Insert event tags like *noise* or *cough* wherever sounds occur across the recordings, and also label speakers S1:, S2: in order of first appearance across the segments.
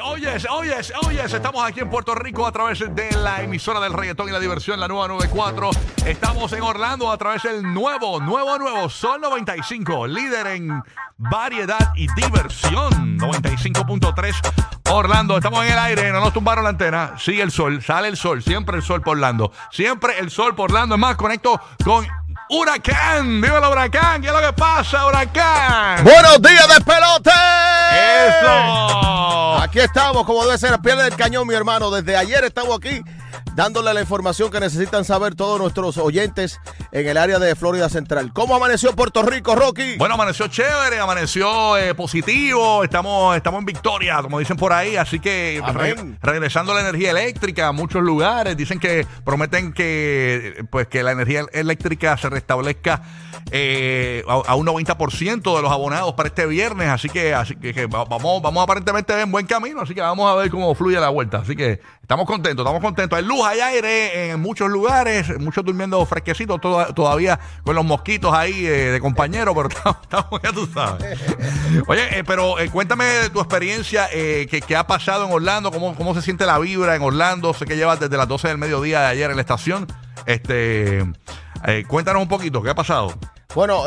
S1: Oyes, oyes, oyes. Estamos aquí en Puerto Rico a través de la emisora del reggaetón y la diversión, la nueva 94. Estamos en Orlando a través del nuevo, nuevo, nuevo Sol 95, líder en variedad y diversión. 95.3 Orlando. Estamos en el aire, no nos tumbaron la antena. Sigue el sol, sale el sol, siempre el sol por Orlando. Siempre el sol por Orlando. Es más, conecto con Huracán. Dímelo, Huracán. ¿Qué es lo que pasa, Huracán?
S2: Buenos días, despelote.
S1: ¡Eso!
S2: Aquí estamos, como debe ser, a pie del cañón, mi hermano. Desde ayer estamos aquí dándole la información que necesitan saber todos nuestros oyentes en el área de Florida Central. ¿Cómo amaneció Puerto Rico, Rocky?
S1: Bueno, amaneció chévere, amaneció eh, positivo, estamos, estamos en victoria, como dicen por ahí, así que re-
S2: Amén.
S1: regresando la energía eléctrica a muchos lugares, dicen que prometen que pues que la energía eléctrica se restablezca eh, a, a un 90% de los abonados para este viernes, así que así que, vamos vamos aparentemente en buen camino, así que vamos a ver cómo fluye la vuelta, así que estamos contentos, estamos contentos. Hay luz, hay aire en muchos lugares, muchos durmiendo fresquecitos toda- todavía con los mosquitos ahí eh, de compañero, pero *laughs* estamos, ya tú sabes. Oye, eh, pero eh, cuéntame tu experiencia, que, que ha pasado en Orlando, cómo, cómo se siente la vibra en Orlando. Sé que llevas desde las 12 del mediodía de ayer en la estación. Este, cuéntanos un poquito, ¿qué ha pasado?
S2: Bueno,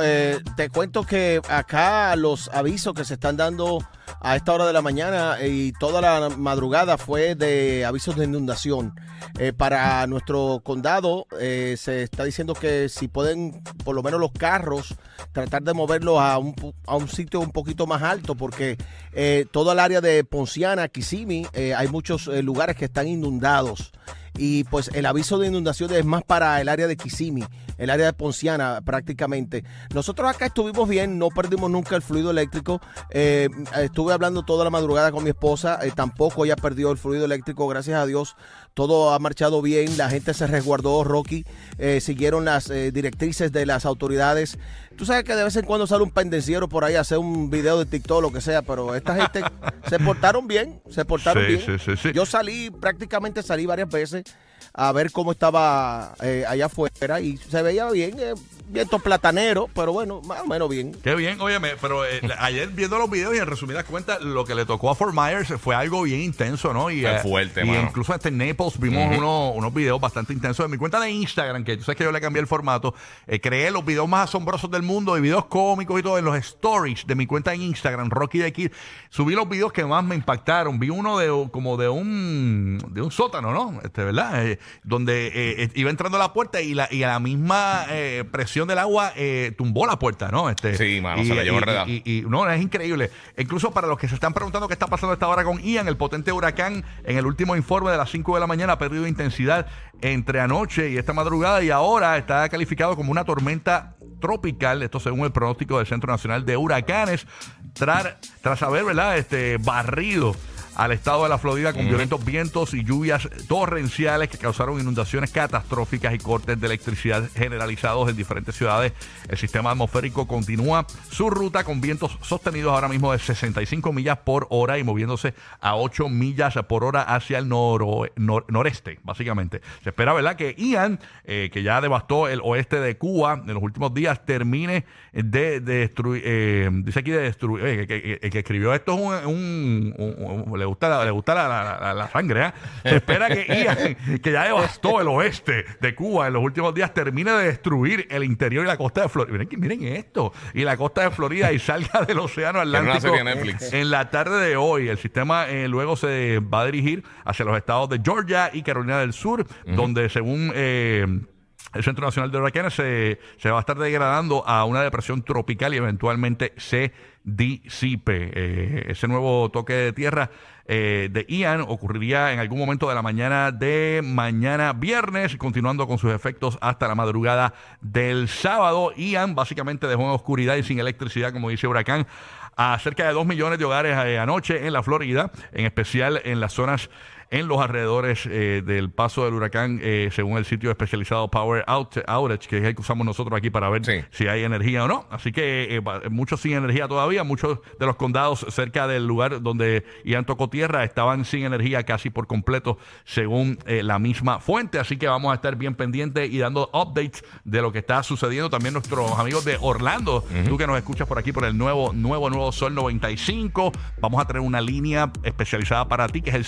S2: te cuento que acá los avisos que se están dando a esta hora de la mañana y toda la madrugada fue de avisos de inundación. Eh, para nuestro condado eh, se está diciendo que si pueden, por lo menos los carros, tratar de moverlos a un, a un sitio un poquito más alto porque eh, toda el área de Ponciana, Kissimmee, eh, hay muchos eh, lugares que están inundados y pues el aviso de inundaciones es más para el área de Kissimmee, el área de Ponciana prácticamente. Nosotros acá estuvimos bien, no perdimos nunca el fluido eléctrico. Eh, estuve hablando toda la madrugada con mi esposa, eh, tampoco ella perdió el fluido eléctrico, gracias a Dios. Todo ha marchado bien, la gente se resguardó, Rocky, eh, siguieron las eh, directrices de las autoridades. Tú sabes que de vez en cuando sale un pendenciero por ahí a hacer un video de TikTok, lo que sea, pero esta gente *laughs* se portaron bien, se portaron
S1: Sí,
S2: bien.
S1: sí, sí, sí.
S2: Yo salí, prácticamente salí varias veces a ver cómo estaba eh, allá afuera y se veía bien, eh, viento platanero, pero bueno, más o menos bien.
S1: Qué bien, óyeme, pero eh, ayer viendo los videos y en resumidas cuentas, lo que le tocó a Fort Myers fue algo bien intenso, ¿no? Y,
S3: Fue
S1: eh,
S3: fuerte,
S1: y
S3: mano.
S1: incluso hasta en Naples vimos unos, unos videos bastante intensos. En mi cuenta de Instagram, que tú sabes que yo le cambié el formato, eh, creé los videos más asombrosos del mundo y videos cómicos y todo en los stories de mi cuenta en Instagram, Rocky de Kid. Subí los videos que más me impactaron. Vi uno de como de un de un sótano, ¿no? Este, ¿verdad? Eh, donde iba entrando a la puerta y la, y a la misma eh, del agua eh, tumbó la puerta, ¿no? Este,
S3: Sí, mano,
S1: y-
S3: se la llevó
S1: y- y- y no, es increíble. Incluso para los que se están preguntando qué está pasando esta hora con Ian, el potente huracán, en el último informe de las 5 de la mañana ha perdido intensidad entre anoche y esta madrugada y ahora está calificado como una tormenta tropical, esto según el pronóstico del Centro Nacional de Huracanes, tras, tras haber, ¿verdad?, este, barrido al estado de la Florida con violentos vientos y lluvias torrenciales que causaron inundaciones catastróficas y cortes de electricidad generalizados en diferentes ciudades. El sistema atmosférico continúa su ruta con vientos sostenidos ahora mismo de 65 millas por hora y moviéndose a 8 millas por hora hacia el noro- nor- noreste, básicamente. Se espera, ¿verdad?, que Ian, eh, que ya devastó el oeste de Cuba en los últimos días, termine de, destruir, eh, dice aquí de destruir, eh, que, que- que- que escribió esto es un, un- un- un- le gusta la, le gusta la, la- la- la sangre, ¿ah? Se espera que Ian, *laughs* que ya devastó el oeste de Cuba en los últimos días, termine de destruir el interior y la costa de Florida. Miren, miren esto. Y la costa de Florida y salga del océano *laughs* Atlántico en la tarde de hoy. El sistema eh, luego se va a dirigir hacia los estados de Georgia y Carolina del Sur, donde según... eh, el Centro Nacional de Huracanes se, se va a estar degradando a una depresión tropical y eventualmente se disipe. Eh, ese nuevo toque de tierra eh, de Ian ocurriría en algún momento de la mañana de mañana viernes, continuando con sus efectos hasta la madrugada del sábado. Ian básicamente dejó en oscuridad y sin electricidad, como dice Huracán, a cerca de 2 millones de hogares eh, anoche en la Florida, en especial en las zonas en los alrededores eh, del paso del huracán, eh, según el sitio especializado Power Out- Outage, que es el que usamos nosotros aquí para ver
S3: Sí.
S1: si hay energía o no. Así que eh, muchos sin energía todavía, muchos de los condados cerca del lugar donde Ian tocó tierra estaban sin energía casi por completo, según la misma fuente. Así que vamos a estar bien pendientes y dando updates de lo que está sucediendo. También nuestros amigos de Orlando, tú que nos escuchas por aquí por el nuevo, nuevo, nuevo Sol 95, vamos a tener una línea especializada para ti que es el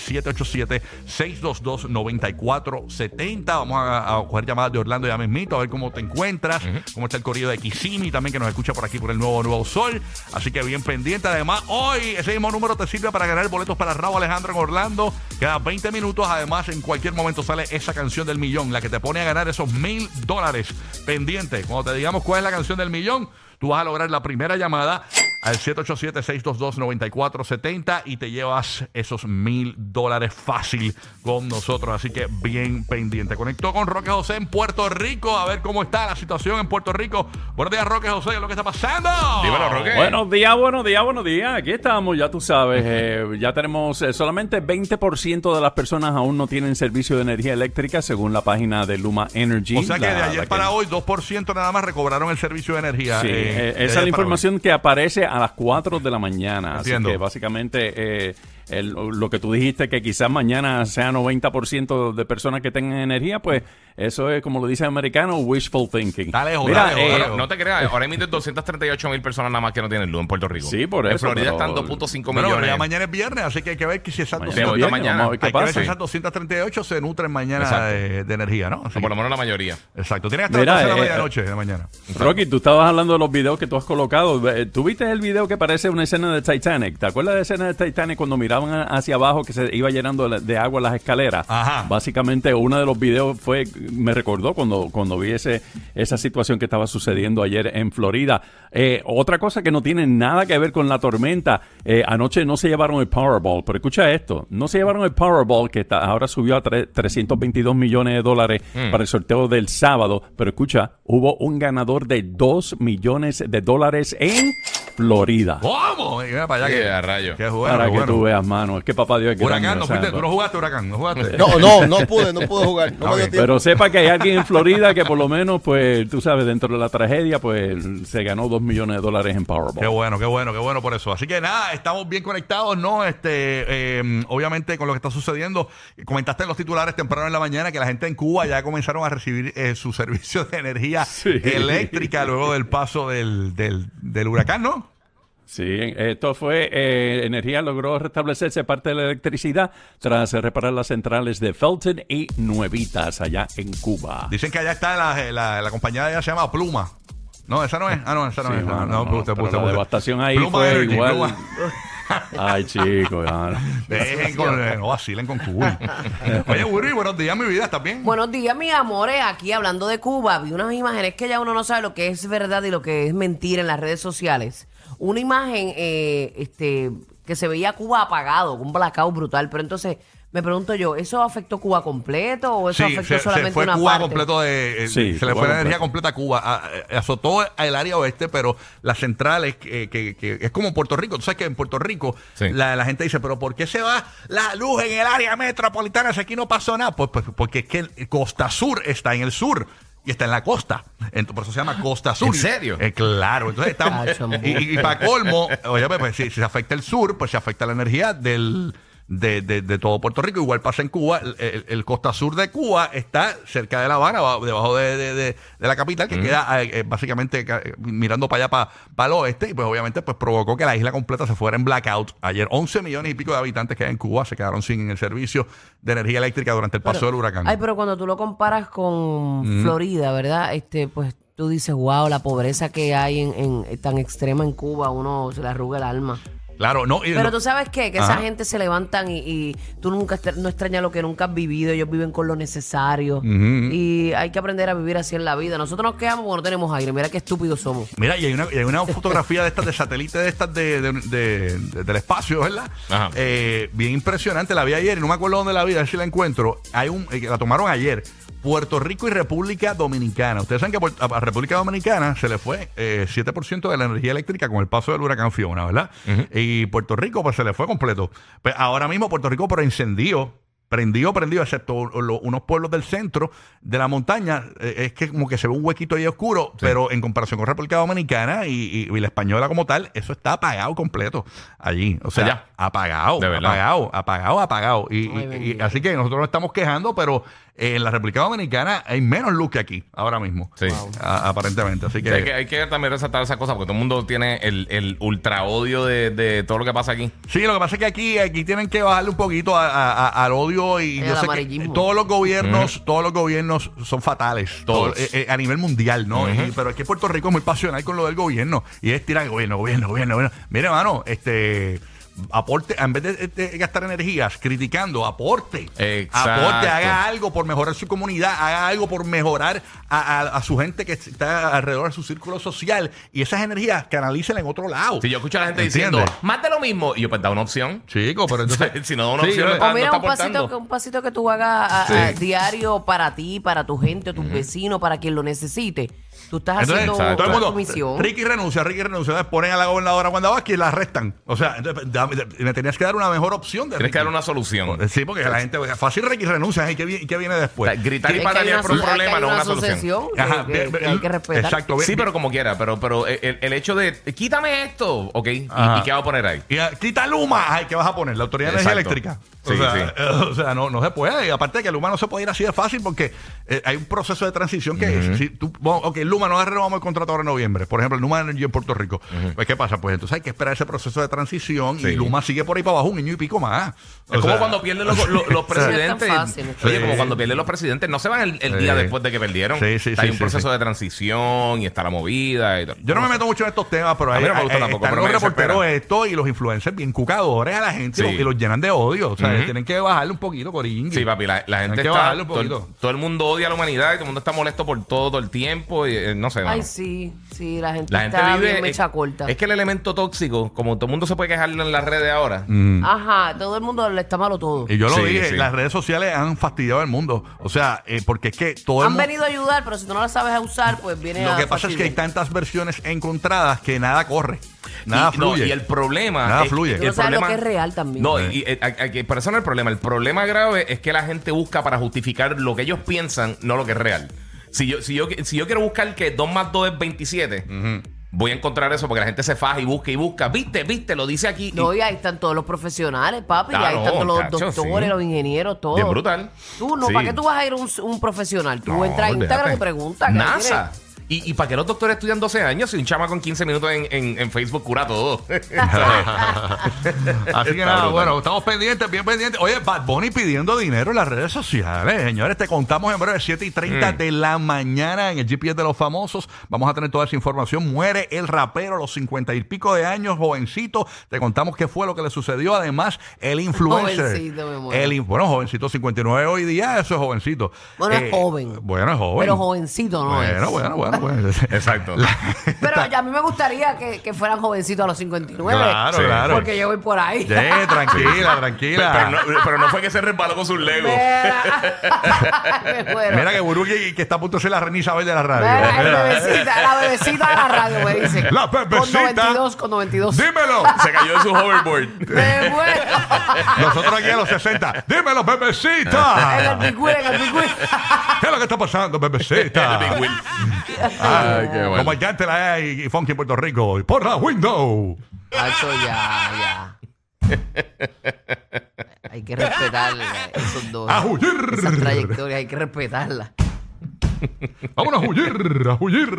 S1: 787-622-9470. Vamos a, a coger llamadas de Orlando ya mismito, a ver cómo te encuentras, cómo está el corrido de Kissimmee también que nos escucha por aquí por el nuevo Nuevo Sol. Así que bien pendiente. Además, hoy ese mismo número te sirve para ganar boletos para Raúl Alejandro en Orlando. Queda 20 minutos. Además, en cualquier momento sale esa canción del millón, la que te pone a ganar esos mil dólares pendiente. Cuando te digamos cuál es la canción del millón, tú vas a lograr la primera llamada al 787-622-9470 y te llevas esos mil dólares fácil con nosotros. Así que bien pendiente. Conectó con Roque José en Puerto Rico a ver cómo está la situación en Puerto Rico. Buenos días, Roque José. ¿Qué es lo que está pasando?
S3: Dímelo, Roque.
S4: Buenos días, buenos días, buenos días. Aquí estamos, ya tú sabes. eh, ya tenemos eh, solamente 20% de las personas aún no tienen servicio de energía eléctrica según la página de Luma Energy.
S1: O sea que
S4: la-
S1: de ayer
S4: que-
S1: para hoy, 2% nada más recobraron el servicio de energía.
S4: Sí,
S1: eh,
S4: eh, esa es la información que aparece a las 4 de la mañana.
S1: Entiendo.
S4: Así que básicamente eh, el- lo que tú dijiste que quizás mañana sea 90% de personas que tengan energía, pues eso es como lo dice el americano, wishful thinking.
S1: Dale, joder,
S4: Mira,
S1: dale,
S4: eh,
S3: no te creas, ahora emiten 238 mil personas nada más que no tienen luz en Puerto Rico.
S4: Sí, por
S3: En
S4: eso,
S3: Florida
S4: pero-
S3: están 2.5
S1: Bueno, pero
S3: millones.
S1: ya mañana es viernes, así que hay que ver que si esas,
S4: mañana
S1: 200
S3: de
S4: es viernes,
S3: mañana.
S1: hay que ver
S4: pasa.
S1: si esas 238 se nutren mañana
S3: Exacto.
S1: de, de energía, ¿no? Así
S3: por lo menos la mayoría.
S1: exacto. Tienen hasta
S4: Mira,
S1: las 12 de la
S4: eh,
S1: medianoche de mañana.
S4: Rocky, tú estabas hablando de los videos que tú has colocado. Eh, ¿Tú viste el video que parece una escena de Titanic? ¿Te acuerdas de la escena de Titanic cuando miraban hacia abajo que se iba llenando de- de agua las escaleras?
S1: Ajá.
S4: Básicamente, uno de los videos fue, me recordó cuando, cuando vi ese, esa situación que estaba sucediendo ayer en Florida. Eh, otra cosa que no tiene nada que ver con la tormenta. eh, anoche no se llevaron el Powerball, pero escucha esto. No se llevaron el Powerball, que está- ahora subió a tre- 322 millones de dólares para el sorteo del sábado. Pero escucha, hubo un ganador de 2 millones de dólares en Florida.
S1: ¿Cómo? Mira para allá
S3: Sí,
S1: que,
S3: a rayo.
S1: Qué bueno,
S4: para que
S1: bueno.
S4: tú veas, mano. Es que papá Dios es grande,
S1: Huracán, no
S4: o sea,
S1: fuiste, tú no jugaste Huracán, no jugaste.
S2: No, no, no pude, no pude jugar. *laughs* No me dio
S1: bien.
S2: tiempo.
S4: Sepa que hay alguien en Florida que por lo menos, pues, tú sabes, dentro de la tragedia, pues, se ganó dos millones de dólares en Powerball.
S1: Qué bueno, qué bueno, qué bueno por eso. Así que nada, estamos bien conectados, ¿no? Este, eh, obviamente con lo que está sucediendo. Comentaste en los titulares temprano en la mañana que la gente en Cuba ya comenzaron a recibir eh, su servicio de energía
S4: Sí.
S1: eléctrica luego del paso del, del, del huracán, ¿no?
S4: Sí, esto fue, eh, Energía logró restablecerse parte de la electricidad tras reparar las centrales de Felton y Nuevitas allá en Cuba.
S1: Dicen que allá está la, la, la compañía de allá se llama Pluma. No, esa no es. Ah, no, esa no
S4: Sí,
S1: es. no,
S4: no,
S1: usted,
S4: pero
S1: usted,
S4: la
S1: usted.
S4: devastación ahí
S1: Pluma
S4: fue
S1: Energy,
S4: igual.
S1: Pluma. *laughs*
S4: Ay, chico, mano.
S1: Dejen con, eh, no vacilen con Cuba. Oye, Burry, buenos días, mi vida, ¿estás bien?
S5: Buenos días, mis amores. Aquí hablando de Cuba, vi unas imágenes que ya uno no sabe lo que es verdad y lo que es mentira en las redes sociales. Una imagen eh, este, que se veía Cuba apagado, un blackout brutal. Pero entonces me pregunto yo, ¿eso afectó Cuba completo o eso
S1: Sí,
S5: afectó
S1: se, se
S5: solamente
S1: fue
S5: una
S1: Cuba
S5: parte?
S1: completo de... eh,
S4: Sí,
S1: se le
S4: Cuba
S1: fue la energía completa a Cuba. A- a- azotó el área oeste, pero las centrales, que, que- que es como Puerto Rico. Tú sabes que en Puerto Rico
S3: Sí.
S1: la, la gente dice, pero ¿por qué se va la luz en el área metropolitana si aquí no pasó nada? Pues, pues porque es que el Costa Sur está en el sur. Y está en la costa. Entonces, por eso se llama Costa Sur.
S3: ¿En serio?
S1: Eh, claro. Entonces estamos. *laughs*
S5: Cacho,
S1: y, para colmo, oye, pues, pues, si, si se afecta el sur, pues se afecta la energía del. De, de- de todo Puerto Rico, igual pasa en Cuba. El, el- el costa sur de Cuba está cerca de La Habana, ba- debajo de, de- de- de la capital, que queda eh, eh, básicamente ca- eh, mirando para allá, para, el oeste, y pues obviamente pues provocó que la isla completa se fuera en blackout. Ayer 11 millones y pico de habitantes que hay en Cuba se quedaron sin el servicio de energía eléctrica durante el paso del huracán.
S5: Ay, pero cuando tú lo comparas con Florida, ¿verdad? Este, pues tú dices, wow, la pobreza que hay en, en- tan extrema en Cuba, uno se le arruga el alma.
S1: Claro, no. y
S5: Pero
S1: lo-
S5: tú sabes qué, que
S1: Ajá.
S5: esa gente se levantan y, y tú nunca no extrañas lo que nunca has vivido, ellos viven con lo necesario y hay que aprender a vivir así en la vida. Nosotros nos quedamos porque no tenemos aire, mira qué estúpidos somos.
S1: Mira, y hay una, y hay una fotografía de estas de satélite de estas de, de- de- de- del espacio, ¿verdad?
S3: Ajá.
S1: Eh, bien impresionante, la vi ayer y no me acuerdo dónde la vi, a ver si la encuentro. Hay un, eh, la tomaron ayer. Puerto Rico y República Dominicana. Ustedes saben que a República Dominicana se le fue eh, 7% de la energía eléctrica con el paso del huracán Fiona, ¿verdad? Y Puerto Rico pues se le fue completo. Pues ahora mismo Puerto Rico pero encendió prendido, prendido, excepto lo- unos pueblos del centro de la montaña, eh, es que como que se ve un huequito ahí oscuro, pero en comparación con República Dominicana y, y- y la española como tal, eso está apagado completo allí. O sea,
S3: Allá.
S1: apagado, apagado, apagado, apagado. Y,
S5: Ay,
S1: y- así que nosotros nos estamos quejando, pero en la República Dominicana hay menos luz que aquí, ahora mismo.
S3: Sí.
S1: A- aparentemente. Así que,
S3: Hay que, hay que también resaltar esa cosa porque todo el mundo tiene el, el ultra odio de, de todo lo que pasa aquí.
S1: Sí, lo que pasa es que aquí, aquí tienen que bajarle un poquito a- a- a- al odio y
S5: El
S1: yo sé que
S5: amarillismo.
S1: todos los gobiernos, todos los gobiernos son fatales,
S3: Todos.
S1: Todo, eh, eh, a nivel mundial, ¿no? Y- pero aquí Puerto Rico es muy pasional con lo del gobierno y es tirar gobierno, gobierno, gobierno, gobierno. Mire, hermano, este aporte, en vez de, de gastar energías criticando, aporte.
S3: Exacto.
S1: Aporte, haga algo por mejorar su comunidad, haga algo por mejorar a, a- a su gente que está alrededor de su círculo social y esas energías canalícenlas en otro lado.
S3: Si yo escucho a la gente
S1: ¿Entiendes?
S3: diciendo, más de lo mismo, y yo, pues da una opción.
S1: Chico, pero *laughs* entonces.
S3: si no da una
S1: Sí,
S3: opción, no está,
S5: O mira,
S3: no
S5: un pasito, que, un pasito que tú hagas a-
S1: Sí.
S5: a diario para ti, para tu gente, tus vecinos, para quien lo necesite. Tú estás
S1: Entonces,
S5: haciendo
S1: todo el
S5: tu
S1: mundo,
S5: misión.
S1: Ricky renuncia, Ricky renuncia, entonces ponen a la gobernadora Wanda Vázquez y la arrestan. O sea, entonces, dame- me tenías que dar una mejor opción. De
S3: Tienes que
S1: Ricky.
S3: dar una solución.
S1: Sí, porque la gente, fácil Ricky renuncia, ¿y qué, vi- qué viene
S3: O
S1: después?
S3: sea, gritar y
S5: Es que hay
S3: patalear
S5: una
S3: por un
S5: so- es que
S3: problema
S5: hay
S3: no es
S5: una
S3: una solución.
S5: asociación que-
S1: Ajá,
S5: que,
S1: bien,
S5: que hay que respetar.
S1: Exacto.
S3: Sí,
S1: bien-
S3: pero como quiera, pero, pero el, el hecho de quítame esto, ok, ¿y,
S1: Ajá.
S3: y qué va a poner ahí?
S1: Y, ah, quita Luma, ay, ¿qué vas a poner? La Autoridad de Energía
S3: Exacto.
S1: Eléctrica. O
S3: Sí,
S1: sea,
S3: sí.
S1: eh, o sea, no, no se puede. Y aparte de que Luma no se puede ir así de fácil porque eh, hay un proceso de transición que si tú, bueno, ok, Luma no renovamos el contrato ahora en noviembre. Por ejemplo, Luma Energy en Puerto Rico. Pues, ¿qué pasa? Pues entonces hay que esperar ese proceso de transición
S3: Sí.
S1: y Luma sigue por ahí para abajo un año y pico más.
S3: Es como cuando pierden los, los- *laughs* los
S5: No es tan
S3: presidentes.
S5: fácil.
S3: Oye,
S1: Sí.
S3: como cuando pierden los presidentes, no se van el, el
S1: Sí.
S3: día después de que perdieron.
S1: Sí, sí,
S3: Está
S1: sí,
S3: hay un
S1: sí,
S3: proceso
S1: sí.
S3: de transición y está la movida. Y todo.
S1: Yo no me meto mucho en estos temas, pero
S3: A
S1: hay,
S3: mí no me gusta
S1: hay-
S3: tampoco, pero
S1: los reporteros esto y los influencers bien cucadores a la gente y los- y los llenan de odio. O sea,
S3: Ujú.
S1: tienen que bajarle un poquito, Corín.
S3: Sí, papi, la, la gente
S1: que
S3: está.
S1: bajarle un
S3: Todo, el-
S1: poquito.
S3: todo el mundo odia a la humanidad y todo el mundo está molesto por todo, todo el tiempo. Y, eh, no sé,
S5: Ay,
S3: mano.
S5: sí, sí, la gente
S3: La gente
S5: está
S3: vive.
S5: bien mecha
S3: es,
S5: corta.
S3: es que el elemento tóxico, como todo el mundo se puede quejar en las redes ahora.
S5: Ajá, todo el mundo le está malo todo.
S1: Y yo lo
S3: Sí,
S1: dije,
S3: sí.
S1: las redes sociales han fastidiado el mundo. O sea, eh, porque es que todo el
S5: Han
S1: mundo...
S5: venido a ayudar, pero si tú no la sabes a usar, pues viene
S1: Lo
S5: a
S1: que pasa es que hay
S5: fastidiar.
S1: tantas versiones encontradas que nada corre. Nada
S3: y, no,
S1: fluye.
S3: y el problema.
S1: Nada
S3: es-
S1: fluye.
S3: y el
S5: no sabes lo
S3: problema-
S5: que es real también.
S3: No, y, y, eh, a- a- que- pero eso no es el problema. El problema grave es que la gente busca para justificar lo que ellos piensan, no lo que es real. Si yo, si yo, si yo quiero buscar que 2 más 2 es 27, voy a encontrar eso porque la gente se faja y busca y busca. ¿Viste? ¿Viste? Lo dice aquí.
S5: No,
S3: y,
S5: y ahí están todos los profesionales, papi. y ahí están todos los doctores,
S3: sí.
S5: los ingenieros, todos.
S3: Bien brutal.
S5: Tú, no,
S3: Sí.
S5: ¿para qué tú vas a ir a un, un profesional? Tú
S3: No,
S5: entras a Instagram y preguntas. ¿qué
S3: NASA. ¿Y, ¿Y para qué los doctores estudian 12 años si un chama con 15 minutos en, en- en Facebook cura todo? *laughs*
S1: Así que nada, bueno, estamos pendientes, bien pendientes. Oye, Bad Bunny pidiendo dinero en las redes sociales. Señores, te contamos en breve, 7 y 30
S3: Mm.
S1: de la mañana en el GPS de los famosos. Vamos a tener toda esa información. Muere el rapero a los 50 y pico de años, jovencito. Te contamos qué fue lo que le sucedió. Además, el influencer.
S5: Jovencito, me muero.
S1: el, bueno, jovencito, 59 hoy día, eso es jovencito.
S5: Bueno, es
S1: Eh,
S5: joven.
S1: Bueno, es joven.
S5: Pero jovencito no
S1: bueno,
S5: es.
S1: Bueno, bueno, bueno, *laughs*
S3: Exacto.
S5: Pero ya a mí me gustaría que, que fueran jovencitos a los 59.
S1: Claro,
S3: Sí.
S1: claro.
S5: Porque yo voy por ahí.
S1: Sí, tranquila, tranquila.
S3: pero, no, pero no fue que se resbaló con sus legos.
S5: Mira. *laughs*
S1: Mira que Buruki que está a punto de ser la reina Isabel de la radio.
S5: Mira,
S1: Mira.
S5: bebecita, la bebecita de la radio, me dice.
S1: La bebecita.
S5: Con 92, con 92.
S1: Dímelo. *laughs*
S3: Se cayó de su hoverboard.
S5: Me muero.
S1: Nosotros aquí a los 60. Dímelo,
S5: En
S1: bebecita.
S5: el en el.
S1: ¿Qué es lo que está pasando, bebecita?
S3: El Big Wheel.
S1: Ay,
S3: qué bueno.
S1: Como el cante la y, y Funky en Puerto Rico. Por la window.
S5: Hacho, ya, ya. *laughs* Hay que respetar esos dos.
S1: A huir.
S5: Esa trayectoria, hay que respetarla.
S1: Vámonos a huir, a huir.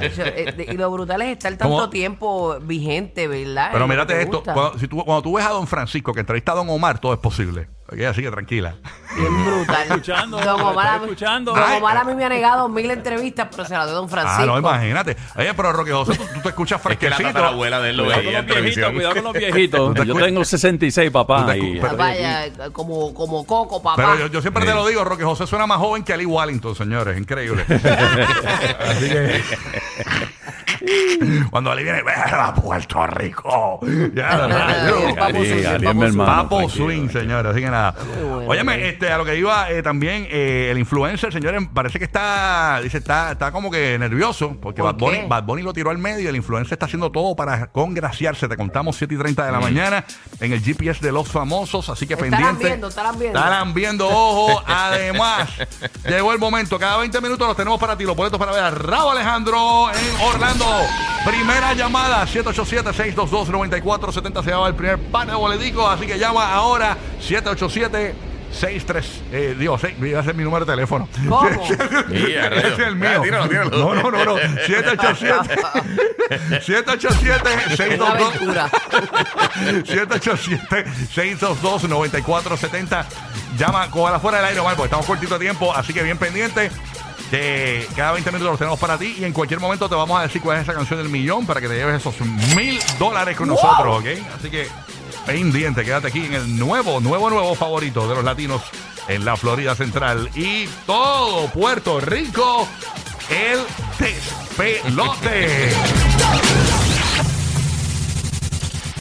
S5: Hacho, eh, de- Y lo brutal es estar tanto
S1: ¿Cómo?
S5: tiempo vigente, ¿verdad?
S1: Pero
S5: lo
S1: mírate
S5: te
S1: esto.
S5: gusta.
S1: Cuando, si tú, cuando tú ves a Don Francisco que entrevista a Don Omar, todo es posible. Así que tranquila.
S5: Bien brutal.
S4: escuchando,
S5: Don Omar,
S4: estoy
S5: a mí-
S4: escuchando.
S5: Don
S1: Ay.
S5: Omar a mí me ha negado mil entrevistas, pero se la dio Don Francisco.
S1: Ah, no, imagínate. Oye, pero Roque José, tú, tú te escuchas
S3: Es que la
S1: fresquecito.
S3: tatarabuela de él lo
S4: Cuidado con
S3: veía
S4: los
S3: en
S4: viejitos,
S3: televisión.
S4: cuidado con los *laughs* viejitos.
S1: te
S4: Yo tengo 66,
S1: Tú
S4: papá.
S1: te
S4: y-
S1: escu-
S5: Ah, Vaya, como, como Coco, papá.
S1: Pero yo, yo siempre te lo digo, Roque José suena más joven que Ali Wallington, señores. Increíble. *laughs* Así que. *laughs* Cuando Ali viene, ¡Verá, Puerto Rico! *laughs* Ya,
S5: papo swing, papo.
S1: Papo señores. Así que nada.
S5: bueno,
S1: Óyeme,
S5: ok.
S1: este, a lo que iba eh, también, eh, el influencer, señores, parece que está, dice, está, está como que nervioso, porque
S5: ¿Por
S1: Bad Bunny,
S5: qué?
S1: Bad Bunny lo tiró al medio y el influencer está haciendo todo para congraciarse. Te contamos 7 y 30 de la mañana en el GPS de los famosos, así que
S5: Estarán
S1: pendiente.
S5: viendo, estarán viendo.
S1: Estarán viendo, ojo. Además, *laughs* llegó el momento. Cada 20 minutos los tenemos para ti. Los boletos para ver a Raúl Alejandro en Orlando. Primera llamada, 787-622-9470. Se llama el primer pane de boletico. Así que llama ahora, 787 63, eh, digo, seis, voy a hacer mi número de teléfono.
S5: ¿Cómo? *laughs*
S1: Ese es el mío.
S3: Tíralo, tíralo.
S1: No, no, no, no. 787 787
S5: Una
S1: 622
S5: aventura.
S1: 787-622-9470. Llama, la fuera del aire, Omar, porque estamos cortito de tiempo, así que bien pendiente. De cada 20 minutos los tenemos para ti y en cualquier momento te vamos a decir cuál es esa canción del millón para que te lleves esos mil dólares con nosotros, ¿ok? Así que pendiente, quédate aquí en el nuevo, nuevo, nuevo favorito de los latinos en la Florida Central y todo Puerto Rico, el despelote. *laughs*